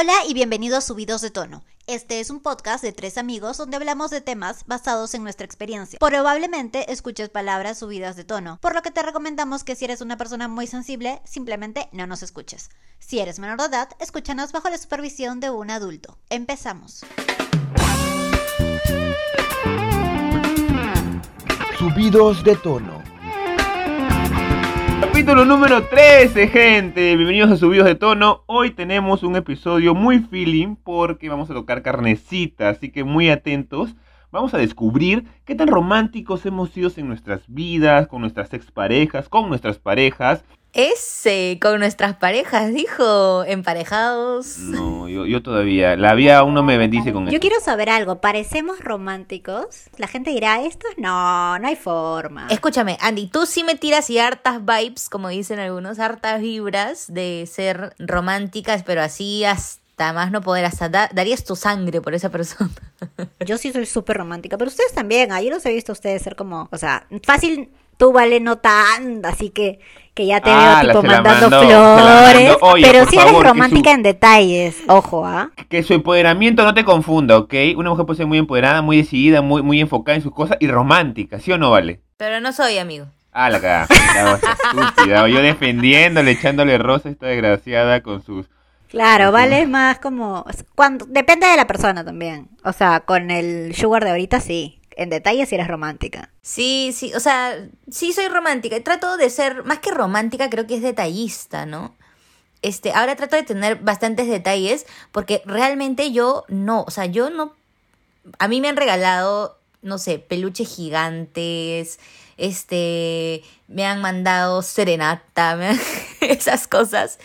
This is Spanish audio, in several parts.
Hola y bienvenidos a Subidos de Tono. Este es un podcast de tres amigos donde hablamos de temas basados en nuestra experiencia. Probablemente escuches palabras subidas de tono, por lo que te recomendamos que si eres una persona muy sensible, simplemente no nos escuches. Si eres menor de edad, escúchanos bajo la supervisión de un adulto. Empezamos. Subidos de tono. Capítulo número 13, gente. Bienvenidos a Subidos de Tono. Hoy tenemos un episodio muy feeling porque vamos a tocar carnecita, así que muy atentos. Vamos a descubrir qué tan románticos hemos sido en nuestras vidas, con nuestras exparejas, con nuestras parejas. Ese, con nuestras parejas, dijo, emparejados. No, yo, yo todavía, la vida aún no me bendice con eso. Yo quiero saber algo, ¿parecemos románticos? La gente dirá, estos no, no hay forma. Escúchame, Andy, tú sí me tiras y hartas vibes, como dicen algunos, hartas vibras de ser románticas, pero así hasta más no poder, hasta da- darías tu sangre por esa persona. Yo sí soy súper romántica, pero ustedes también. ah, Yo los he visto a ustedes ser como, o sea, fácil, tú vale no tan, así que, que ya te Ah, veo tipo mandando mandó, flores. Oye, pero por sí eres romántica su- en detalles, ojo, ¿ah? Que su empoderamiento no te confunda, ¿ok? Una mujer puede ser muy empoderada, muy decidida, muy, muy enfocada en sus cosas y romántica, ¿sí o no, vale? Pero no soy amigo. Ah, la cagada. Yo defendiéndole, echándole rosa a esta desgraciada con sus... Claro, vale es más como, cuando, depende de la persona también. O sea, con el sugar de ahorita sí, en detalles sí eres romántica. Sí, sí, o sea, sí soy romántica. Trato de ser, más que romántica, creo que es detallista, ¿no? Este, ahora trato de tener bastantes detalles porque realmente yo no, o sea, yo no, a mí me han regalado, no sé, peluches gigantes, este, me han mandado serenata, me han- esas cosas,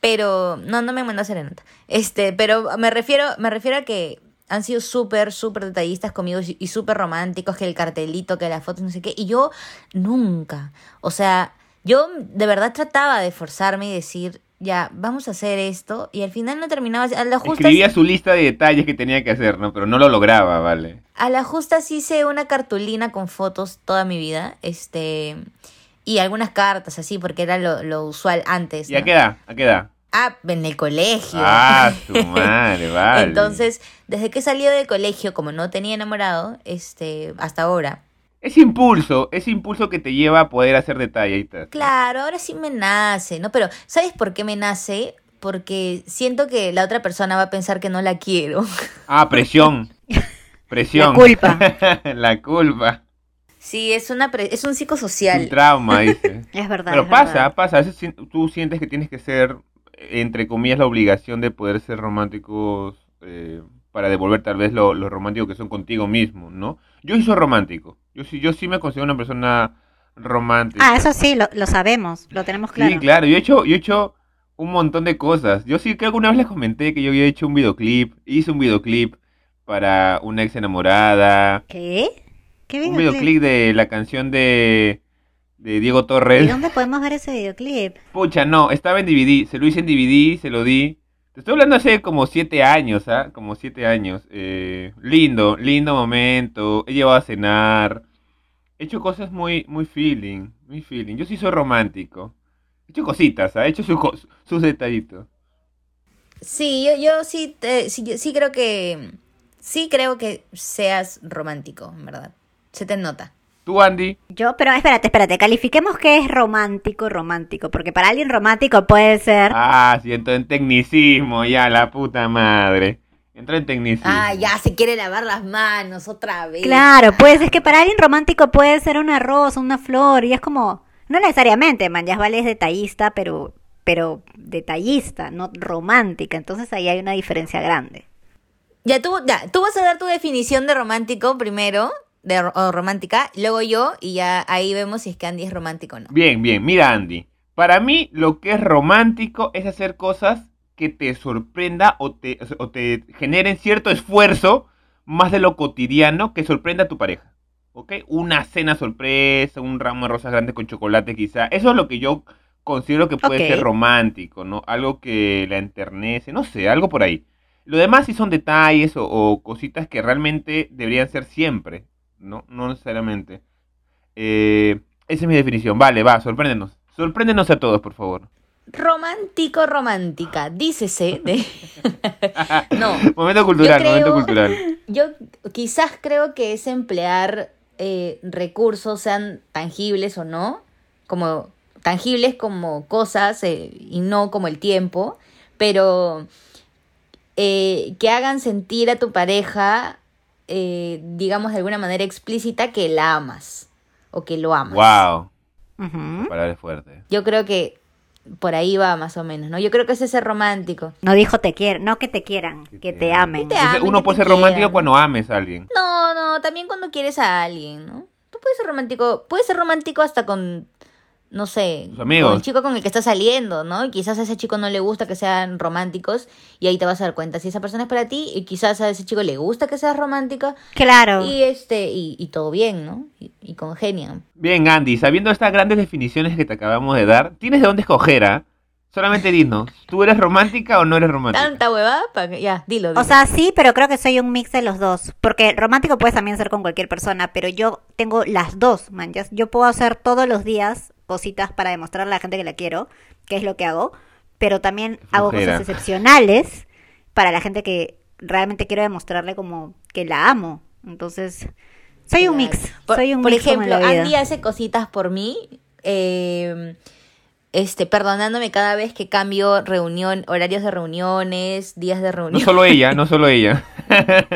pero no, no me mandado serenata, este, pero me refiero, me refiero a que han sido súper, súper detallistas conmigo y súper románticos, que el cartelito, que la foto, no sé qué, y yo nunca, o sea, yo de verdad trataba de forzarme y decir, ya, vamos a hacer esto, y al final no terminaba, a la justa, Escribía su lista de detalles que tenía que hacer, ¿no? Pero no lo lograba, ¿vale? a la justa sí hice una cartulina con fotos toda mi vida, este, y algunas cartas así, porque era lo, lo usual antes, ¿Y a ¿no? qué edad? ¿A qué edad? Ah, en el colegio. Ah, su madre, vale. Entonces, desde que salí del colegio, como no tenía enamorado, este, hasta ahora. Es impulso, es impulso que te lleva a poder hacer detallitas. Claro, ahora sí me nace, ¿no? Pero, ¿sabes por qué me nace? Porque siento que la otra persona va a pensar que no la quiero. Ah, presión. Presión. La culpa. la culpa. Sí, es una pre- es un Un psicosocial. trauma, dice. Es verdad. Pero es pasa, verdad. pasa. A veces tú sientes que tienes que ser, entre comillas, la obligación de poder ser románticos eh, para devolver tal vez lo, lo romántico que son contigo mismo, ¿no? Yo soy romántico. Yo sí, yo sí me considero una persona romántica. Ah, eso sí, lo, lo sabemos, lo tenemos claro. Sí, claro. Yo he hecho, yo he hecho un montón de cosas. Yo sí que alguna vez les comenté que yo había hecho un videoclip. Hice un videoclip para una ex enamorada. ¿Qué? ¿Qué Un videoclip? videoclip de la canción de, de Diego ¿Y Torres. dónde podemos ver ese videoclip? Pucha, no, estaba en DVD. Se lo hice en DVD, se lo di. Te estoy hablando hace como siete años, ¿ah? Como siete años. Eh, lindo, lindo momento. He llevado a cenar. He hecho cosas muy, muy feeling, muy feeling. Yo sí soy romántico. He hecho cositas, ¿ah? He hecho sus sus detallitos. Sí, yo, yo sí, te- sí, yo sí creo que, sí creo que seas romántico, en verdad. Se te nota. Tú, Andy. Yo, pero espérate, espérate, califiquemos qué es romántico, romántico, porque para alguien romántico puede ser... Ah, siento en tecnicismo, ya, la puta madre. Entró en tecnicismo. Ah, ya se quiere lavar las manos otra vez. Claro, pues es que para alguien romántico puede ser una rosa, una flor, y es como, no necesariamente, man, ya vale es detallista, pero, pero detallista, no romántica, entonces ahí hay una diferencia grande. Ya tú, ya, tú vas a dar tu definición de romántico primero, de o romántica, luego yo, y ya ahí vemos si es que Andy es romántico o no. Bien, bien, mira Andy. Para mí lo que es romántico es hacer cosas que te sorprenda o te, o te generen cierto esfuerzo más de lo cotidiano que sorprenda a tu pareja. ¿Ok? Una cena sorpresa, un ramo de rosas grandes con chocolate quizá. Eso es lo que yo considero que puede ser romántico, ¿no? Algo que la enternece, no sé, algo por ahí. Lo demás sí son detalles o, o cositas que realmente deberían ser siempre, ¿no? No necesariamente. Eh, esa es mi definición. Vale, va, sorpréndenos. Sorpréndenos a todos, por favor. romántico, romántica, dícese de... no, Momento cultural, creo- momento cultural. yo quizás creo que es emplear eh, recursos, sean tangibles o no, como tangibles como cosas eh, y no como el tiempo, pero eh, que hagan sentir a tu pareja, eh, digamos de alguna manera explícita, que la amas o que lo amas. Wow. Ujú. Palabras fuertes. Yo creo que por ahí va más o menos, ¿no? Yo creo que ese es ser romántico. No dijo te quiero, no que te quieran, Que que te te amen. te uno puede ser romántico quieran. cuando ames a alguien. No, no, también cuando quieres a alguien, ¿no? Tú puedes ser romántico, puedes ser romántico hasta con, no sé, amigos. con el chico con el que estás saliendo, ¿no? Y quizás a ese chico no le gusta que sean románticos y ahí te vas a dar cuenta si esa persona es para ti y quizás a ese chico le gusta que seas romántica Claro. y este y, y todo bien, ¿no? Y, y congenian. Bien, Andy, sabiendo estas grandes definiciones que te acabamos de dar, tienes de dónde escoger, ¿ah? Solamente dinos, ¿tú eres romántica o no eres romántica? Tanta huevada, pa' que- ya, dilo, dilo. O sea, sí, pero creo que soy un mix de los dos. Porque romántico puedes también ser con cualquier persona, pero yo tengo las dos, manchas. Yo puedo hacer todos los días cositas para demostrar a la gente que la quiero, que es lo que hago, pero también hago cosas excepcionales para la gente que realmente quiero demostrarle como que la amo. Entonces, soy un mix. Por, soy un por mix ejemplo. Andy hace cositas por mí, eh, este, perdonándome cada vez que cambio reunión, horarios de reuniones, días de No reunión. solo ella, no solo ella.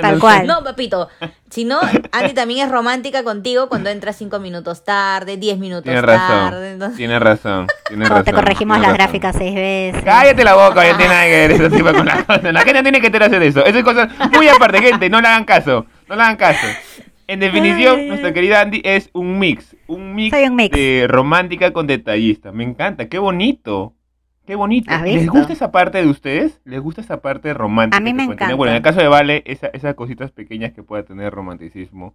Tal cual. No, papito. Si no, Andy también es romántica contigo cuando entras cinco minutos tarde, diez minutos Tienes tarde. razón, entonces- tienes razón, tienes Cuando te razón, corregimos las razón. gráficas seis veces. Cállate la boca, ya tiene nada que ver eso tipo con la cosa. La gente tiene que enterarse de eso. Eso es cosa muy aparte, gente, no le hagan caso. No le hagan caso. En definición, Ay. nuestra querida Andy es un mix. Un mix, Soy un mix. de romántica con detallista. Me encanta, qué bonito. Qué bonito. ¿Has ¿Les gusta esa parte de ustedes? ¿Les gusta esa parte romántica? A mí me tener? encanta. Bueno, en el caso de Vale, esa- esas cositas pequeñas que pueda tener romanticismo.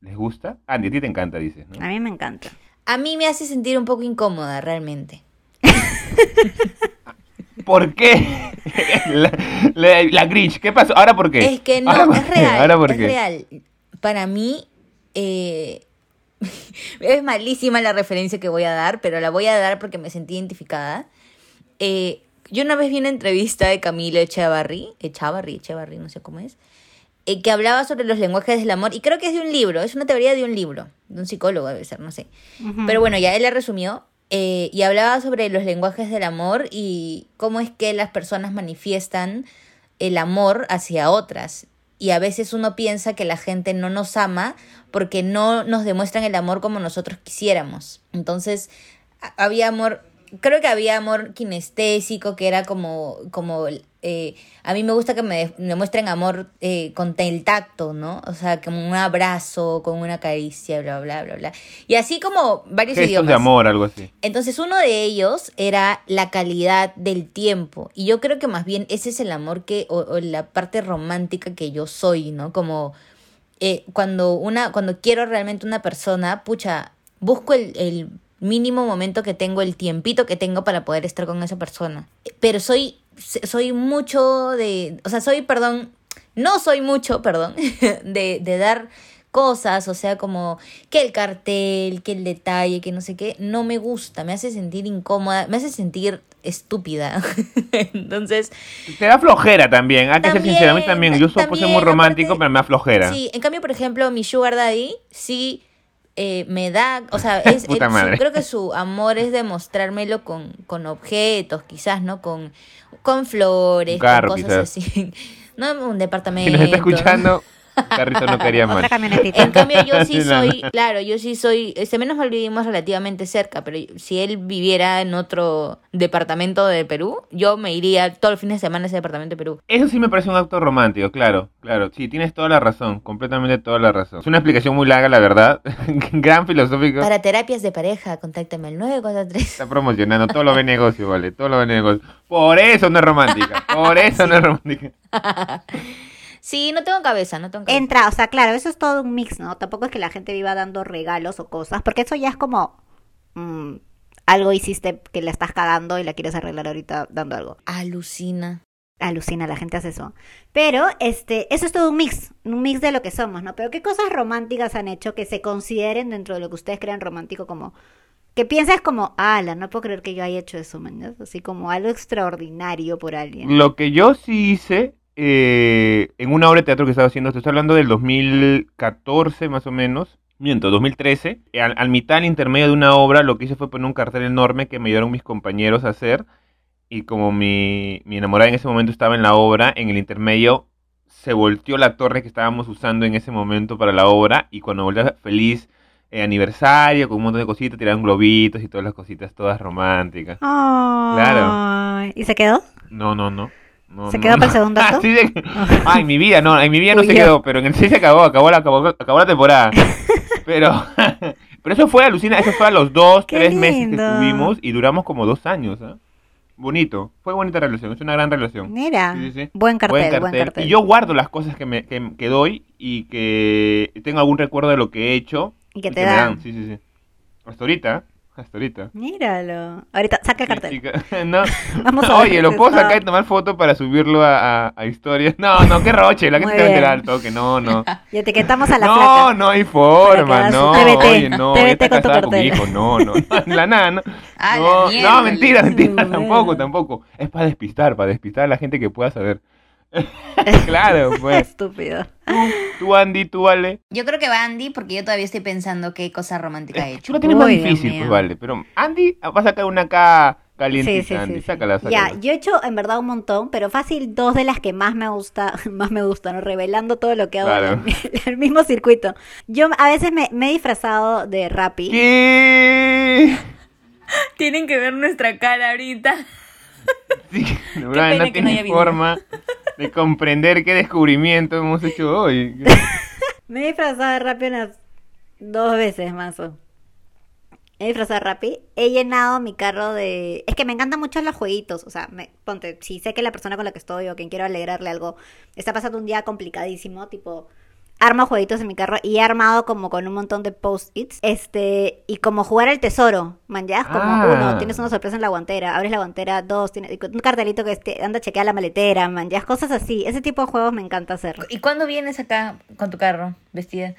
¿Les gusta? Andy, a ti te encanta, dices, ¿no? A mí me encanta. A mí me hace sentir un poco incómoda, realmente. ¿Por qué? la, la- la Grinch, ¿qué pasó? ¿Ahora por qué? Es que no, ¿Ahora por es real. ¿Ahora por es qué? real. Para mí, eh, es malísima la referencia que voy a dar, pero la voy a dar porque me sentí identificada. Eh, yo una vez vi una entrevista de Camilo Echevarri, Echavarri, Echevarri, no sé cómo es, eh, que hablaba sobre los lenguajes del amor, y creo que es de un libro, es una teoría de un libro, de un psicólogo debe ser, no sé. Pero bueno, ya él la resumió eh, y hablaba sobre los lenguajes del amor y cómo es que las personas manifiestan el amor hacia otras. Y a veces uno piensa que la gente no nos ama porque no nos demuestran el amor como nosotros quisiéramos. Entonces, había amor, creo que había amor kinestésico, que era como, como eh, a mí me gusta que me demuestren amor eh, con el tacto, ¿no? O sea, como un abrazo, con una caricia, bla, bla, bla, bla. Y así como varios Gestos idiomas. de amor, algo así. Entonces uno de ellos era la calidad del tiempo y yo creo que más bien ese es el amor que o, o la parte romántica que yo soy, ¿no? Como eh, cuando una cuando quiero realmente una persona, pucha, busco el, el mínimo momento que tengo, el tiempito que tengo para poder estar con esa persona. Pero soy soy mucho de, o sea, soy, perdón, no soy mucho, perdón, de, de dar cosas, o sea, como que el cartel, que el detalle, que no sé qué, no me gusta, me hace sentir incómoda, me hace sentir estúpida. Entonces, Te da flojera también, hay que ser mí también. Yo soy muy romántico, aparte- pero me da flojera. sí, en cambio, por ejemplo, mi sugar daddy sí eh, me da, o sea, es, su- madre. creo que su amor es demostrármelo con, con objetos, quizás, ¿no? Con, con flores, carro, con cosas quizás. así. No un departamento. Si nos está escuchando, Carrito no quería. Otra camionetita. En cambio, yo sí soy, claro, yo sí soy, este menos mal vivimos relativamente cerca, pero si él viviera en otro departamento de Perú, yo me iría todos los fines de semana a ese departamento de Perú. Eso sí me parece un acto romántico, claro, claro. Sí, tienes toda la razón, completamente toda la razón. Es una explicación muy larga, la verdad. Gran filosófico. Para terapias de pareja, contáctame al 943. Está promocionando, todo lo ve negocio, vale, todo lo ve negocio. Por eso no es romántica, por eso no es romántica. Sí, no tengo cabeza, no tengo cabeza. Entra, o sea, claro, eso es todo un mix, ¿no? Tampoco es que la gente viva dando regalos o cosas, porque eso ya es como mm, algo hiciste que la estás cagando y la quieres arreglar ahorita dando algo. Alucina. Alucina, la gente hace eso. Pero, este, eso es todo un mix, un mix de lo que somos, ¿no? Pero ¿qué cosas románticas han hecho que se consideren dentro de lo que ustedes crean romántico como que pienses como, ala, no puedo creer que yo haya hecho eso, man. Así como algo extraordinario por alguien. Lo que yo sí hice eh, en una obra de teatro que estaba haciendo, te estoy hablando del 2014 más o menos, miento, 2013, eh, al, al mitad, al intermedio de una obra, lo que hice fue poner un cartel enorme que me ayudaron mis compañeros a hacer. Y como mi, mi enamorada en ese momento estaba en la obra, en el intermedio se volteó la torre que estábamos usando en ese momento para la obra. Y cuando volvió feliz eh, aniversario, con un montón de cositas, tiraron globitos y todas las cositas, todas románticas. Ay, ¿Y se quedó? No, no, no. No, ¿Se no, quedó no. para el segundo acto? Así de- Ah, en mi vida, no, en mi vida no Uy, se quedó, pero en el 6 se acabó, acabó la, acabó, acabó la temporada. Pero, pero eso fue alucina, eso fue a los dos, Qué tres meses que estuvimos y duramos como dos años, ¿ah? Bonito, fue bonita relación, es una gran relación. Mira, Sí, sí, sí. buen cartel, buen cartel. Y yo guardo las cosas que, me, que, que doy y que tengo algún recuerdo de lo que he hecho. Y que te me dan. Sí, sí, sí. Hasta ahorita, hasta ahorita. Míralo. Ahorita, saca el cartel. chica. No. Vamos a ver Oye, lo es puedo sacar y tomar foto para subirlo a, a, a historias. No, no, qué roche, la gente se va a enterar al toque, no, no. Y etiquetamos a la no, flaca. no hay forma, no. TBT, Oye, no, TBT está con tu casada con mi cartel. hijo, no, no, no, la nada, no. Ah, no, mentira, mentira, tampoco, tampoco. Es para despistar, para despistar a la gente que pueda saber. claro, pues. Estúpido. Tú, Andy, tú, Ale. Yo creo que va Andy porque yo todavía estoy pensando qué cosa romántica he Tú hecho. la tienes más Uy, Dios difícil, pues vale. Pero Andy va a sacar una acá calientita, Sí, sí, Andy. sí, sí. Sácala, Ya, sácala. yo he hecho en verdad un montón, pero fácil dos de las que más me gusta, más me gustan, ¿no? revelando todo lo que hago Claro. en el, el mismo circuito. Yo a veces me, me he disfrazado de Rappi. ¿Qué? Tienen que ver nuestra cara ahorita. Sí, pena no que no haya tienes video. De comprender qué descubrimiento hemos hecho hoy. Me he disfrazado de Rappi unas dos veces más. o- He disfrazado de Rappi. He llenado mi carro de... Es que me encantan mucho los jueguitos. O sea, me... ponte, si sé que la persona con la que estoy o quien quiero alegrarle algo está pasando un día complicadísimo, tipo... Armo jueguitos en mi carro y he armado como con un montón de post-its. Este, y como jugar al tesoro, man, ya, como Ah. uno, tienes una sorpresa en la guantera, abres la guantera, dos, tienes un cartelito que este, anda a chequear la maletera, man, ya, cosas así. Ese tipo de juegos me encanta hacer. ¿Y cuándo vienes acá con tu carro vestida?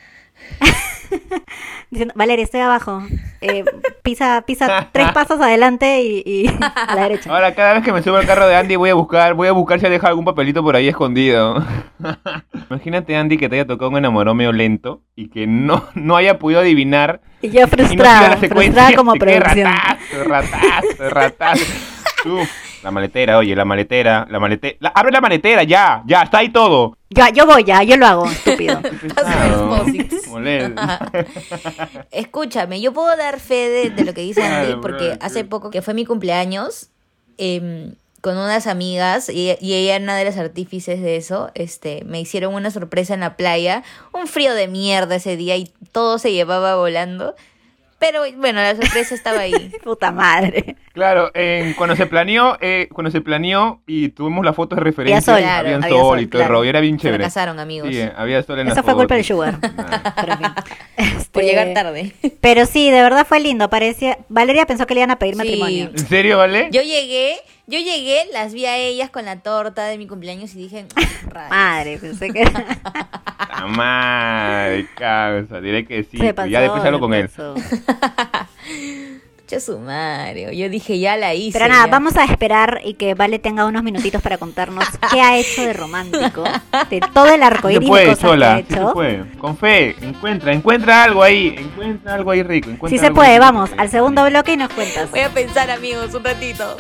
Diciendo, Valeria, estoy abajo. Eh, pisa, pisa tres pasos adelante y, y a la derecha. Ahora, cada vez que me subo al carro de Andy voy a buscar, voy a buscar si ha dejado algún papelito por ahí escondido. Imagínate, Andy, que te haya tocado un enamorado medio lento y que no, no haya podido adivinar Y yo y no frustrada, secuencia. frustrada como producción. Ratazo, ratazo, ratazo. Uf, la maletera, oye, la maletera, la maletera. la- abre la maletera, ya, ya, está ahí todo. Ya, yo voy ya, yo lo hago, estúpido. Molesto. Escúchame, yo puedo dar fe de, de lo que dice Andy porque bro. hace poco que fue mi cumpleaños em, con unas amigas y, y ella era una de las artífices de eso. Este, me hicieron una sorpresa en la playa, un frío de mierda ese día y todo se llevaba volando. Pero bueno, la sorpresa estaba ahí. Puta madre. Claro, en- cuando se planeó, eh, cuando se planeó y tuvimos la foto de referencia, sol. había Claro, sol, había sol, y todo el claro. rollo, era bien Se chévere. casaron, amigos. Sí, eh, había sol en la Eso fue culpa del sugar. Nah. Por Este, llegar tarde. Pero sí, de verdad fue lindo. Parecía. Valeria pensó que le iban a pedir Sí. matrimonio. ¿En serio, vale? Yo llegué, yo llegué, las vi a ellas con la torta de mi cumpleaños y dije, rayos. Madre, pensé que. La madre, causa, diré que sí. se pues ya después pasó, hablo con él. pasó. Pucha su madre. Yo dije, ya la hice. Pero nada, ya. vamos a esperar y que Vale tenga unos minutitos para contarnos qué ha hecho de romántico, de todo el arco Sí iris se puede, de cosas Chola, que ha sí se hecho. puede. Con fe, encuentra, encuentra algo ahí, encuentra algo ahí rico. encuentra Sí se puede, rico. vamos, al segundo bloque y nos cuentas. Voy a pensar, amigos, un ratito.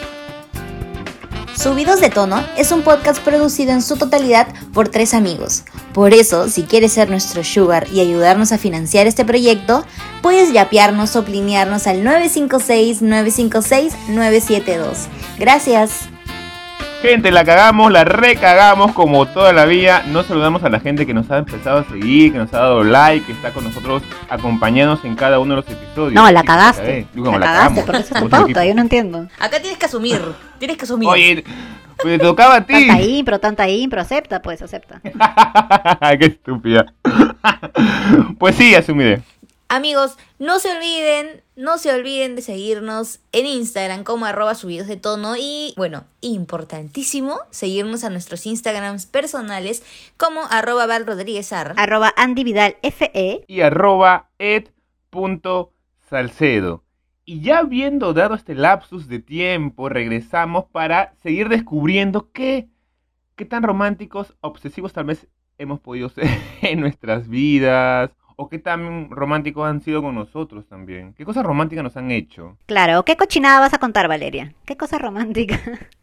Subidos de Tono es un podcast producido en su totalidad por tres amigos. Por eso, si quieres ser nuestro sugar y ayudarnos a financiar este proyecto, puedes yapearnos o plinearnos al 956-956-972. Gracias. Gente, la cagamos, la recagamos como toda la vida. No saludamos a la gente que nos ha empezado a seguir, que nos ha dado like, que está con nosotros acompañándonos en cada uno de los episodios. No, la cagaste. Digo, La la cagaste, cagamos. porque esa es tu pauta, yo no entiendo. Acá tienes que asumir. Tienes que asumir. Oye, pues te tocaba a ti. Tanta impro, tanta impro, acepta, pues, acepta. Qué estúpida. pues sí, asumiré. Amigos, no se olviden, no se olviden de seguirnos en Instagram como arroba subidos de tono y, bueno, importantísimo, seguirnos a nuestros Instagrams personales como arroba Val Rodríguez Ar. Arroba Andy Vidal FE. Y arroba ed.salcedo. Y ya habiendo dado este lapsus de tiempo, regresamos para seguir descubriendo qué, qué tan románticos, obsesivos tal vez hemos podido ser en nuestras vidas, o qué tan románticos han sido con nosotros también. ¿Qué cosas románticas nos han hecho? Claro, ¿qué cochinada vas a contar, Valeria? ¿Qué cosa romántica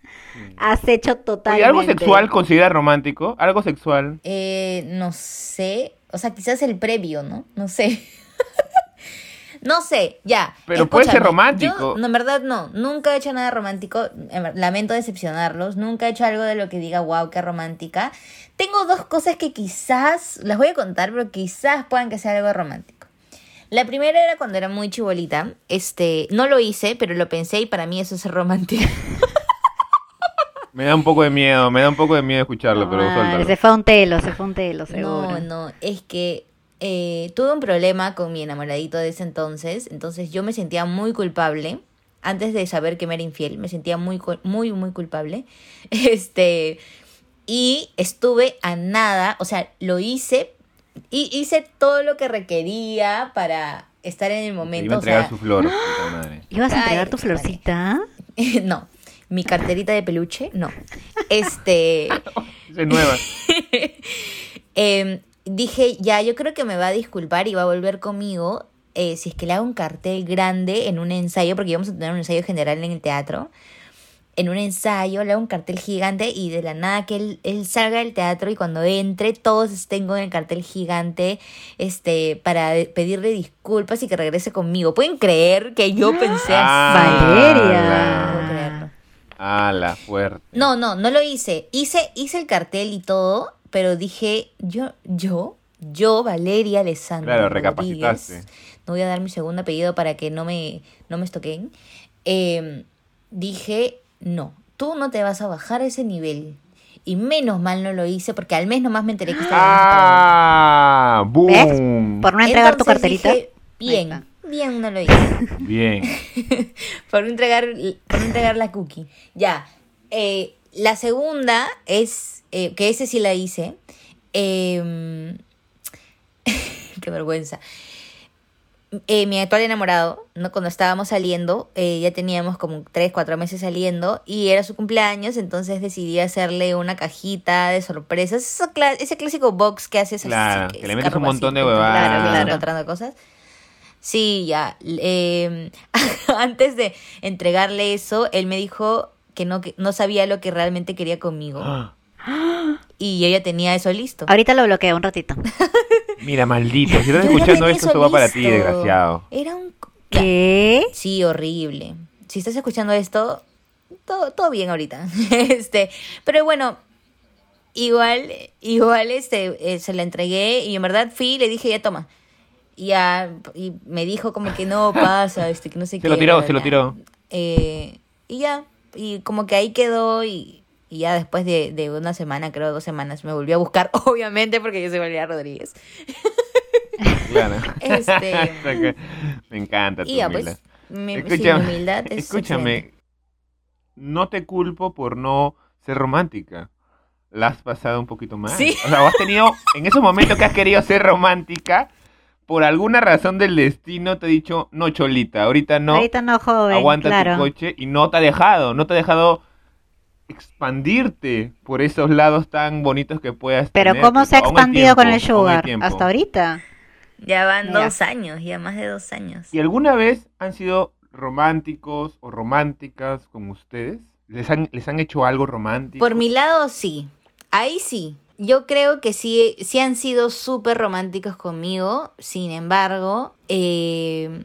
has hecho totalmente? ¿Algo sexual considera romántico? ¿Algo sexual? Eh, no sé. O sea, quizás el previo, ¿no? No sé. no sé, ya. Pero puede ser romántico. Yo, no, en verdad, no. Nunca he hecho nada romántico. Lamento decepcionarlos. Nunca he hecho algo de lo que diga, wow, qué romántica. Tengo dos cosas que quizás, las voy a contar, pero quizás puedan que sea algo romántico. La primera era cuando era muy chibolita. Este, no lo hice, pero lo pensé y para mí eso es romántico. Me da un poco de miedo, me da un poco de miedo escucharlo, pero suéltalo. se fue un telo, se fue un telo, seguro. No, no, es que eh, tuve un problema con mi enamoradito de ese entonces, entonces yo me sentía muy culpable. Antes de saber que me era infiel, me sentía muy, muy, muy culpable. Este, y estuve a nada, o sea, lo hice, y hice todo lo que requería para estar en el momento. iba a o entregar sea, su flor. puta madre. ¿Ibas a entregar tu florcita? no, mi carterita de peluche, no. Este. Es nueva. Eh, dije, ya, yo creo que me va a disculpar y va a volver conmigo eh, si es que le hago un cartel grande en un ensayo, porque íbamos a tener un ensayo general en el teatro. En un ensayo le hago un cartel gigante y de la nada que él, él salga del teatro y cuando entre todos estén con el cartel gigante este para de- pedirle disculpas y que regrese conmigo. ¿Pueden creer que yo pensé Ah, así? Valeria. No puedo creerlo. Ah, la fuerte. No, no, no lo hice. Hice, hice el cartel y todo, pero dije, yo, yo, yo, Valeria Alessandra. Claro, Rodríguez, recapacitaste. No voy a dar mi segundo apellido para que no me, no me estoquen. Eh, dije, no, tú no te vas a bajar a ese nivel. Y menos mal no lo hice porque al mes nomás me enteré que estaba Ah, boom. ¿Ves? Por no entregar tu Entonces carterita. dije, bien, está. bien no lo hice. Bien. por no entregar, por no entregar la cookie. Ya. Eh, la segunda es, eh, que ese sí la hice. eh, qué vergüenza. Eh, mi actual enamorado, ¿no? cuando estábamos saliendo, eh, ya teníamos como 3, 4 meses saliendo y era su cumpleaños, entonces decidí hacerle una cajita de sorpresas, ese, clásico box que haces así, Claro, que que le es metes un montón de huevadas. claro, Claro. encontrando cosas. Sí, ya. eh, antes de entregarle eso, él me dijo que no, que no sabía lo que realmente quería conmigo. Ah, Y yo ya tenía eso listo. Ahorita lo bloqueo un ratito. Mira, maldito. Si estás escuchando esto, esto va para ti, desgraciado. Era un... ¿Qué? Sí, horrible. Si estás escuchando esto, todo, todo bien ahorita. este, pero bueno, igual, igual este, eh, se la entregué y en verdad fui y le dije, ya toma. Y, ya, y me dijo como que no pasa, este, que no sé Se qué. lo tiró, se lo bla. tiró. Eh, y ya, y como que ahí quedó y, y ya después de, de una semana, creo dos semanas, me volvió a buscar, obviamente, porque yo soy Valeria Rodríguez. Claro. Este- Me encanta tu Y ya, humildad. pues, mi, sí, Escúchame, humildad es escúchame, excelente. no te culpo por no ser romántica. La has pasado un poquito mal. Sí. O sea, has tenido, en esos momentos que has querido ser romántica, por alguna razón del destino te ha dicho, no, Cholita, ahorita no, Ahorita no, joven. aguanta claro. tu coche, y no te ha dejado, no te ha dejado expandirte por esos lados tan bonitos que puedas Pero tener, ¿cómo se ha expandido con el tiempo, sugar? Hasta ahorita. Ya van Mira. dos años, ya más de dos años. ¿Y alguna vez han sido románticos o románticas con ustedes? ¿Les han, les han hecho algo romántico? Por mi lado, sí. Ahí sí. Yo creo que sí, sí han sido súper románticos conmigo. Sin embargo, eh,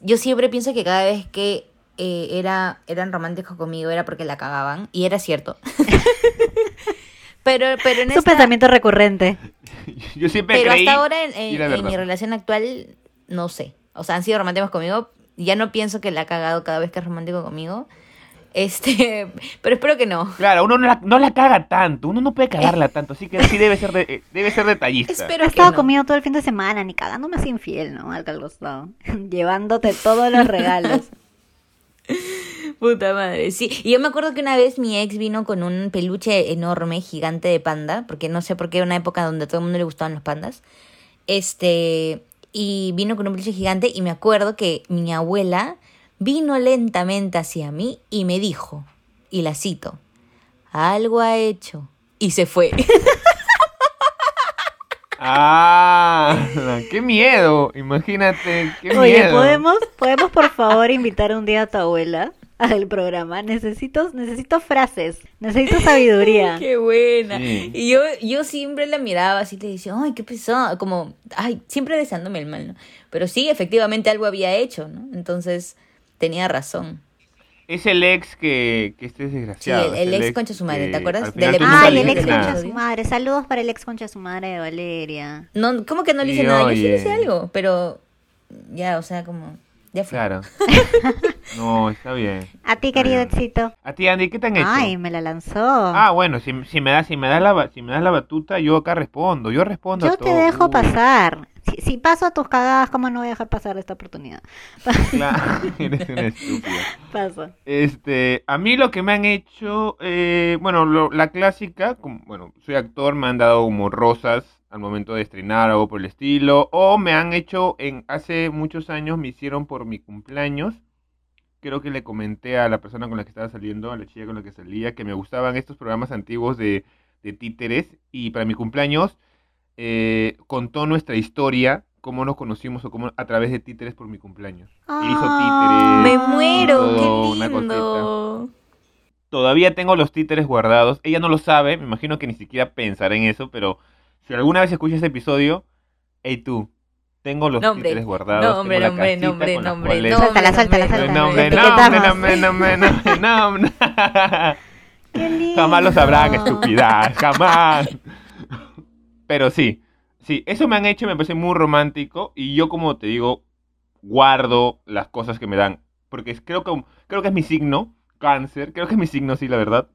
yo siempre pienso que cada vez que eh, era, eran románticos conmigo era porque la cagaban. Y era cierto. pero, pero en Es un esta- pensamiento recurrente. Yo siempre Pero creí... hasta ahora en, en- en mi relación actual, no sé. O sea, han sido románticos conmigo. Ya no pienso que la ha cagado cada vez que es romántico conmigo. Este, pero espero que no. Claro, uno no la, no la caga tanto, uno no puede cagarla tanto, así que sí debe ser, de- eh, debe ser detallista. Espero He estado no. conmigo todo el fin de semana, ni cagándome así infiel, ¿no? Al costado. Llevándote todos los regalos. Puta madre, sí. Y yo me acuerdo que una vez mi ex vino con un peluche enorme, gigante de panda, porque no sé por qué era una época donde a todo el mundo le gustaban los pandas. Este, y vino con un peluche gigante y me acuerdo que mi abuela vino lentamente hacia mí y me dijo, y la cito, algo ha hecho. Y se fue. Ah, qué miedo. Imagínate, qué Oye, miedo. ¿podemos, ¿podemos por favor invitar un día a tu abuela al programa? Necesito, necesito frases, necesito sabiduría. Qué buena. Sí. Y yo, yo siempre la miraba así, te decía, ay, qué pesado, como, ay, siempre deseándome el mal, ¿no? Pero sí, efectivamente algo había hecho, ¿no? Entonces, tenía razón. Es el ex que, que este es desgraciado. Sí, el- ex concha su madre, ¿te acuerdas? Del el ex nada. concha de su madre. Saludos para el ex concha de su madre de Valeria. No, ¿cómo que no le hice nada? Yo sí oye. le hice algo, pero ya, o sea, como, ya fue. Claro. No, está bien. A ti, querido éxito. A ti, Andy, ¿qué te han hecho? Ay, me la lanzó. Ah, bueno, si, si me das si me das la si me das la batuta, yo acá respondo. Yo respondo a Yo te todo. dejo Uy, pasar. Si, si paso a tus cagadas, ¿cómo no voy a dejar pasar esta oportunidad? Claro, eres una estúpida. Paso. Este, a mí lo que me han hecho, eh, bueno, lo- la clásica, como- bueno, soy actor, me han dado como rosas al momento de estrenar o algo por el estilo, o me han hecho, en hace muchos años me hicieron por mi cumpleaños, creo que le comenté a la persona con la que estaba saliendo, a la chica con la que salía, que me gustaban estos programas antiguos de, de títeres, y para mi cumpleaños eh, contó nuestra historia, cómo nos conocimos o cómo a través de títeres por mi cumpleaños. Y hizo Ah. títeres. Me muero, qué lindo. Todavía tengo los títeres guardados. Ella no lo sabe, me imagino que ni siquiera pensará en eso, pero si alguna vez escucha ese episodio, hey tú, tengo los Nombre. títeres guardados. Nombre, tengo la nombre, casita nombre, nombre, cuales- nombre, Suéltala, suéltala, nombre. Nombre, nombre, nombre, nombre, nombre, nombre. Qué lindo. Jamás lo sabrán, estúpida, jamás. Pero sí, sí, eso me han hecho, me parece muy romántico y yo como te digo, guardo las cosas que me dan, porque creo que, creo que es mi signo, cáncer, creo que es mi signo, sí, la verdad.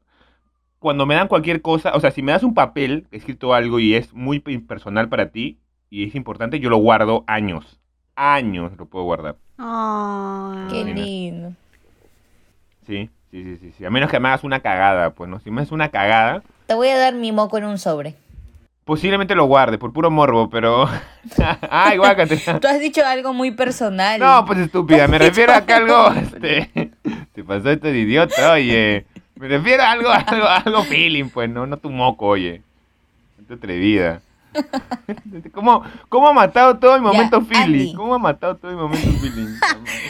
Cuando me dan cualquier cosa, o sea, si me das un papel escrito algo y es muy pe- personal para ti y es importante, yo lo guardo años, años lo puedo guardar. Ay. Qué lindo. Sí, sí, sí, sí, sí. A menos que me hagas una cagada, pues, ¿no? Si me haces una cagada, Te voy a dar mi moco en un sobre. Posiblemente lo guarde, por puro morbo, pero... Ay, guácate. Tú has dicho algo muy personal. No, pues estúpida, me refiero a que algo... Este... Se pasó esto de idiota, oye. Me refiero a algo, algo, algo feeling, pues, no, no tu moco, oye. No atrevida. ¿Cómo, ¿Cómo ha matado todo mi momento feeling? ¿Cómo ha matado todo mi momento feeling?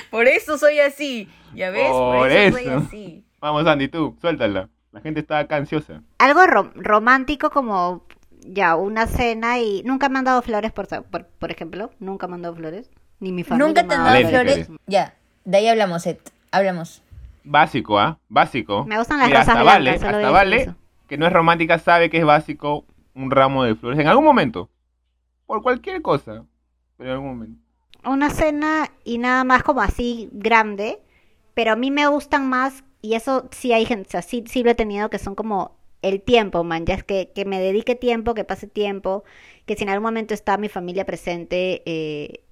Por eso soy así. ¿Ya ves? Por, Por eso, soy así. Vamos, Andy, tú, suéltala. La gente está acá ansiosa. Algo rom- romántico como ya una cena y nunca me han dado flores por, por, por ejemplo, nunca me han dado flores, ni mi familia. Nunca te han dado flores. Ya, de ahí hablamos, Ed. Hablamos. Básico, ¿ah? Básico. Me gustan las Mira, rosas hasta blancas, vale, solo hasta vale eso. que no es romántica, sabe que es básico un ramo de flores en algún momento. Por cualquier cosa, pero en algún momento. Una cena y nada más como así grande, pero a mí me gustan más y eso sí hay gente, o sea, sí, sí lo he tenido que son como el tiempo, man, ya es que, que me dedique tiempo, que pase tiempo, que si en algún momento está mi familia presente, eh,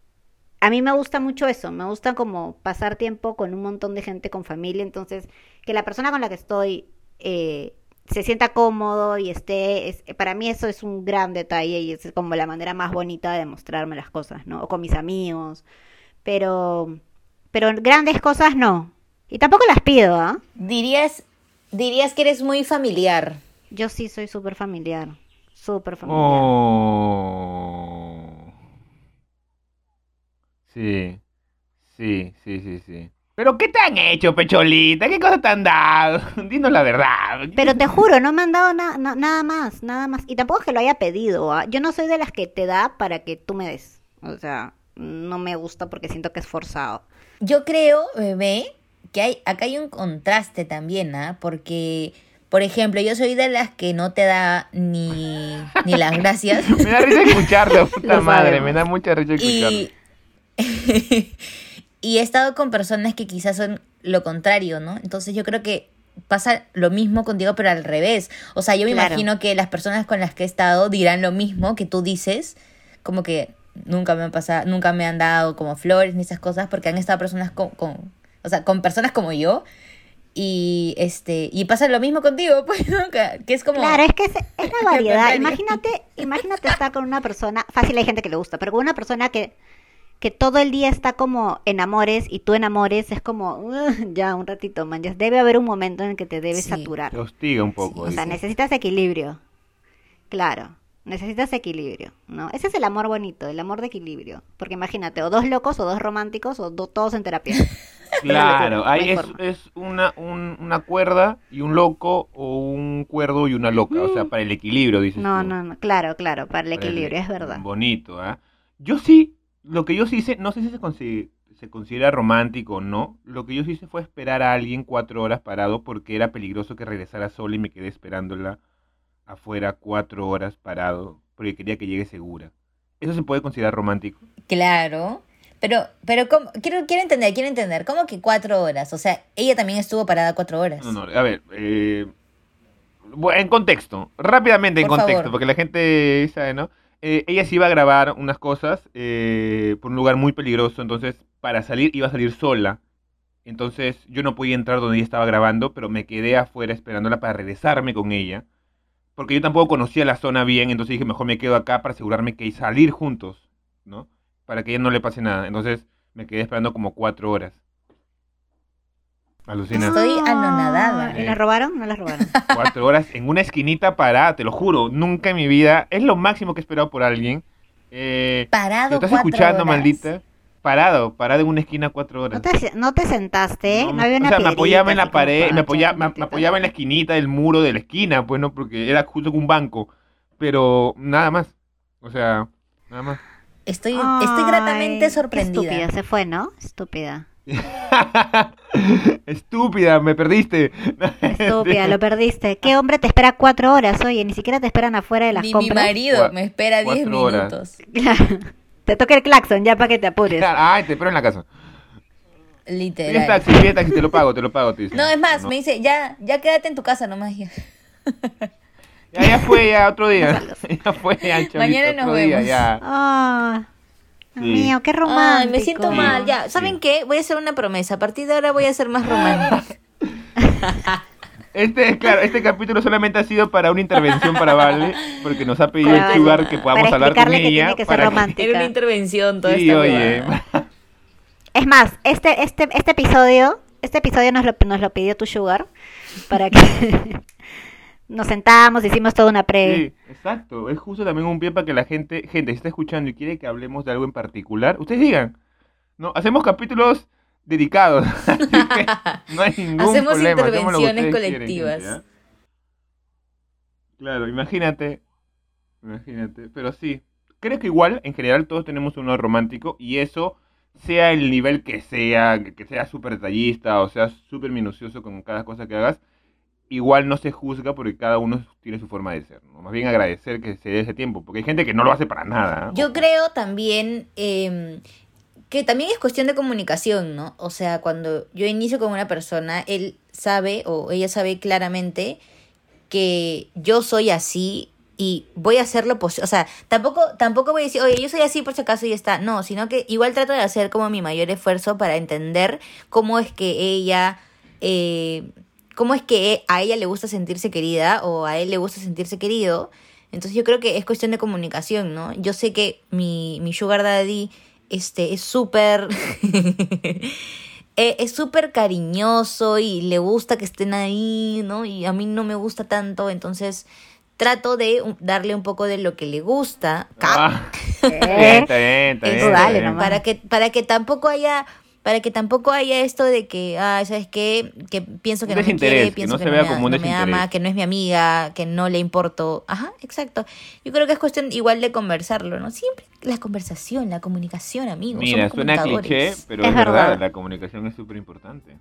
a mí me gusta mucho eso, me gusta como pasar tiempo con un montón de gente, con familia, entonces que la persona con la que estoy eh, se sienta cómodo y esté, es- para mí eso es un gran detalle y es como la manera más bonita de mostrarme las cosas, ¿no? O con mis amigos, pero, pero grandes cosas no. Y tampoco las pido, ¿ah? Dirías, dirías que eres muy familiar. Yo sí soy súper familiar, súper familiar. Oh. Sí, sí, sí, sí, sí. ¿Pero qué te han hecho, Pecholita? ¿Qué cosas te han dado? Dinos la verdad. Pero te juro, no me han dado na- na- nada más, nada más. Y tampoco es que lo haya pedido. ¿ah? Yo no soy de las que te da para que tú me des. O sea, no me gusta porque siento que es forzado. Yo creo, bebé, que hay, acá hay un contraste también, ¿ah? Porque, por ejemplo, yo soy de las que no te da ni, ni las gracias. Me da risa escucharte, puta Lo madre. sabemos. Me da mucha risa escucharte. Y, y he estado con personas que quizás son lo contrario, ¿no? Entonces yo creo que pasa lo mismo contigo, pero al revés. O sea, yo me Claro. imagino que las personas con las que he estado dirán lo mismo que tú dices, como que nunca me han pasado, nunca me han dado como flores ni esas cosas, porque han estado personas con, con- o sea, con personas como yo. Y este, y pasa lo mismo contigo, pues, ¿no? Que, que es como Claro, es que es, es la variedad. Imagínate, imagínate estar con una persona, fácil hay gente que le gusta, pero con una persona que que todo el día está como enamores y tú enamores, es como, "Ugh, ya, un ratito, man. ya Debe haber un momento en el que te debes Sí. saturar. Te hostiga un poco. O sea, necesitas equilibrio. Claro, necesitas equilibrio, ¿no? Ese es el amor bonito, el amor de equilibrio. Porque imagínate, o dos locos, o dos románticos, o do- todos en terapia. Claro, No ahí es, es una, un- una cuerda y un loco o un cuerdo y una loca. O sea, para el equilibrio, dices Mm. No, tú. no, no, claro, claro, para el Para el- equilibrio, es verdad. Bonito, ¿ah? Yo sí, lo que yo sí hice, no sé si se considera, se considera romántico o no, lo que yo sí hice fue esperar a alguien cuatro horas parado porque era peligroso que regresara sola y me quedé esperándola afuera cuatro horas parado porque quería que llegue segura. ¿Eso se puede considerar romántico? Claro. Pero, pero ¿cómo? Quiero, quiero entender, quiero entender. ¿Cómo que cuatro horas? O sea, ella también estuvo parada cuatro horas. No, no, a ver, eh, en contexto, rápidamente en Por contexto, favor. porque la gente sabe, ¿no? Eh, ella se iba a grabar unas cosas eh, por un lugar muy peligroso, entonces para salir iba a salir sola. Entonces yo no podía entrar donde ella estaba grabando, pero me quedé afuera esperándola para regresarme con ella. Porque yo tampoco conocía la zona bien, entonces dije, mejor me quedo acá para asegurarme que salir juntos, ¿no? Para que a ella no le pase nada. Entonces me quedé esperando como cuatro horas. Alucina. Estoy anonadada. ¿Y la robaron? No la robaron. Cuatro horas en una esquinita parada, te lo juro. Nunca en mi vida. Es lo máximo que he esperado por alguien. Eh, Parado ¿Lo estás cuatro escuchando, horas. maldita? Parado, parado en una esquina cuatro ¿No horas. te, no te sentaste? No, No, había o una sea, me apoyaba en la pared, me apoyaba, me, apoyaba en la esquinita del muro de la esquina, pues no, porque era justo con un banco. Pero nada más. O sea, nada más. Estoy, estoy gratamente sorprendida. Estúpida, se fue, ¿no? Estúpida. Estúpida, me perdiste. Estúpida, lo perdiste. ¿Qué hombre te espera cuatro horas? Oye, ni siquiera te esperan afuera de las Ni mi compras. marido Cua- me espera diez cuatro horas. Claro. Te toca el claxon ya para que te apures. Ay, te espero en la casa. Pide Literal. taxi, pide taxi, te lo pago, te lo pago, te dice. No, es más, No. me dice, ya, ya quédate en tu casa nomás. ya. Ya, ya fue, ya, otro día. ya fue, ya, chavito, Mañana nos otro día, vemos. ya. Ah, Sí. mío, qué romántico. Ay, me siento Sí. mal. Ya, Sí. ¿saben qué? Voy a hacer una promesa. A partir de ahora voy a ser más romántica. Este, claro, este capítulo solamente ha sido para una intervención para Vale, porque nos ha pedido el Sugar que podamos para hablar con que ella. tiene que ser para romántica. Era una intervención toda Sí, esta oye. Es más, este, este, este episodio, este episodio nos lo, nos lo pidió tu sugar para que nos sentamos, hicimos toda una pre. Sí, exacto. Es justo también un pie para que la gente, gente, si está escuchando y quiere que hablemos de algo en particular, ustedes digan. No, hacemos capítulos dedicados. No hay ningún Hacemos problema. intervenciones quieren, colectivas. Claro, imagínate. Imagínate. Pero sí. Creo que igual, en general, todos tenemos un amor romántico y eso, sea el nivel que sea, que sea súper detallista o sea súper minucioso con cada cosa que hagas, igual no se juzga porque cada uno tiene su forma de ser. ¿no? Más bien agradecer que se dé ese tiempo, porque hay gente que no lo hace para nada. Yo creo también eh, que también es cuestión de comunicación, ¿no? O sea, cuando yo inicio con una persona, él sabe o ella sabe claramente que yo soy así y voy a hacer lo posible. O sea, tampoco, tampoco voy a decir, oye, yo soy así por si acaso y está. No, sino que igual trato de hacer como mi mayor esfuerzo para entender cómo es que ella... eh, cómo es que a ella le gusta sentirse querida o a él le gusta sentirse querido. Entonces yo creo que es cuestión de comunicación, ¿no? Yo sé que mi, mi sugar daddy este, es súper... eh, es súper cariñoso y le gusta que estén ahí, ¿no? Y a mí no me gusta tanto, entonces trato de darle un poco de lo que le gusta. Ah, Eh, está bien, está bien, está bien. para que para que tampoco haya para que tampoco haya esto de que ah sabes qué que pienso que Un no me quiere pienso no que, se no, vea me, como un no me ama que no es mi amiga que no le importo ajá exacto yo creo que es cuestión igual de conversarlo no siempre la conversación la comunicación amigos Mira, somos suena cliché, pero Es es, verdad. verdad. la comunicación es súper importante.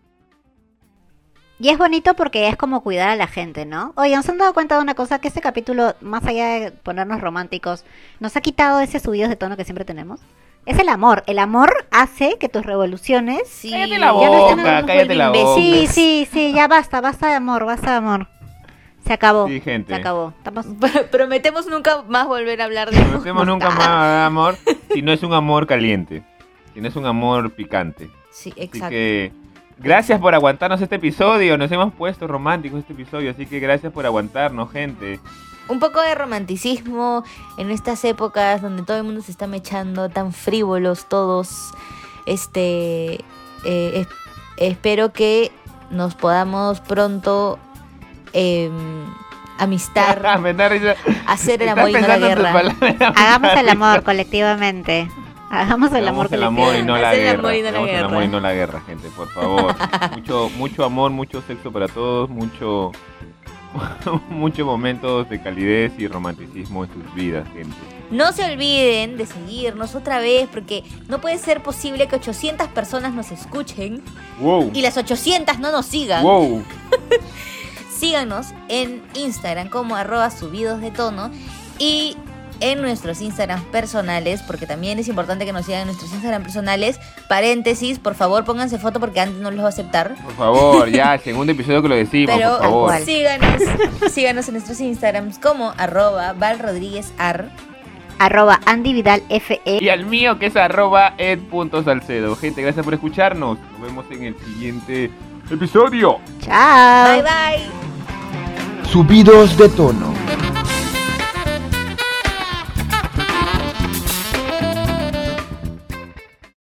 Y es bonito porque es como cuidar a la gente, ¿no? Oigan, ¿se han dado cuenta de una cosa? Que este capítulo, más allá de ponernos románticos, nos ha quitado ese subidos de tono que siempre tenemos. Es el amor. El amor hace que tus revoluciones... sí Cállate la Ya no boca, están- cállate la boca. Sí, sí, sí, ya basta, basta de amor, basta de amor. Se acabó. Sí, gente. Se acabó. Estamos... prometemos nunca más volver a hablar de No hacemos nunca más amor si no es un amor caliente, si no es un amor picante. sí Así exacto que gracias por aguantarnos este episodio. Nos hemos puesto románticos este episodio, así que gracias por aguantarnos, gente. Un poco de romanticismo en estas épocas donde todo el mundo se está mechando, tan frívolos todos. Este, eh, es- espero que nos podamos pronto em, amistar, hacer el amor y no la guerra. Hagamos el amor colectivamente. Hagamos el amor el amor y colectivamente. no la Hacer el guerra. amor y no la Hagamos el amor y no la guerra, gente, por favor. mucho, mucho amor, mucho sexo para todos, mucho, muchos momentos de calidez y romanticismo en sus vidas, gente. No se olviden de seguirnos otra vez porque no puede ser posible que 800 personas nos escuchen Wow. y las 800 no nos sigan. Wow. Síganos en Instagram como arroba subidos de tono y en nuestros Instagram personales, porque también es importante que nos sigan en nuestros Instagram personales. Paréntesis, por favor pónganse foto porque antes no los va a aceptar. Por favor, ya, el segundo episodio que lo decimos, Pero por favor. cual. síganos, síganos en nuestros Instagrams como arroba valrodríguezar. Arroba Andy Vidal E. FE. Y al mío que es arroba ed.salcedo. Gente, gracias por escucharnos. Nos vemos en el siguiente episodio. Chao. Bye bye. Subidos de tono.